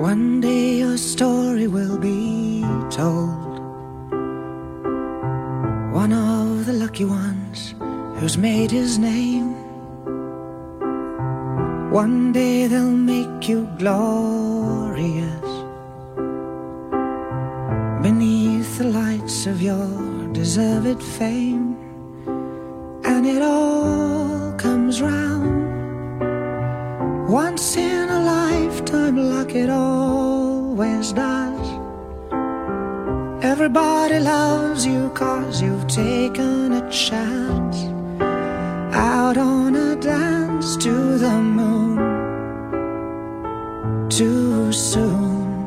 One day your story will be told. One of the lucky ones who's made his name. One day they'll make you glorious beneath the lights of your deserved fame. And it all comes round once in like it always does. Everybody loves you cause you've taken a chance out on a dance to the moon too soon.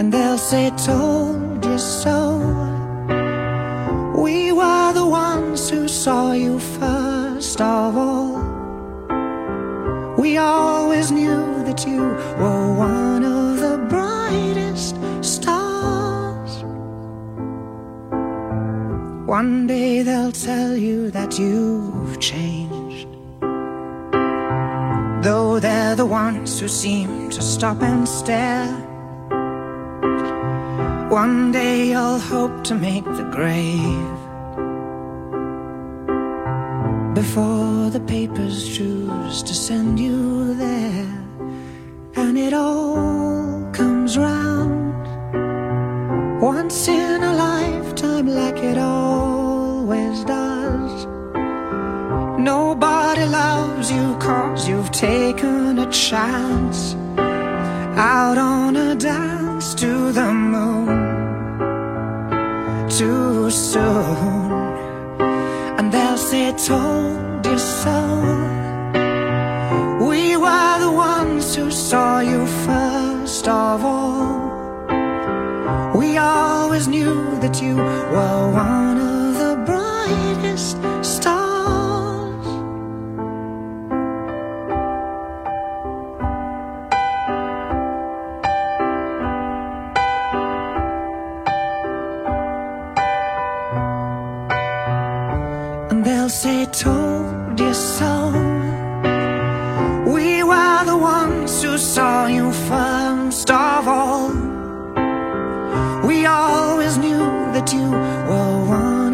And they'll say, Told you so. We were the ones who saw you first of all. We always knew you were one of the brightest stars. One day they'll tell you that you've changed. Though they're the ones who seem to stop and stare. One day you'll hope to make the grave before the papers choose to send you there. Once in a lifetime, like it always does. Nobody loves you cause you've taken a chance out on a dance to the moon too soon. And they'll say, Told you so. Always knew that you were one of the brightest stars. And they'll say, Told you so. We were the ones who saw you first of all. We knew Two, one.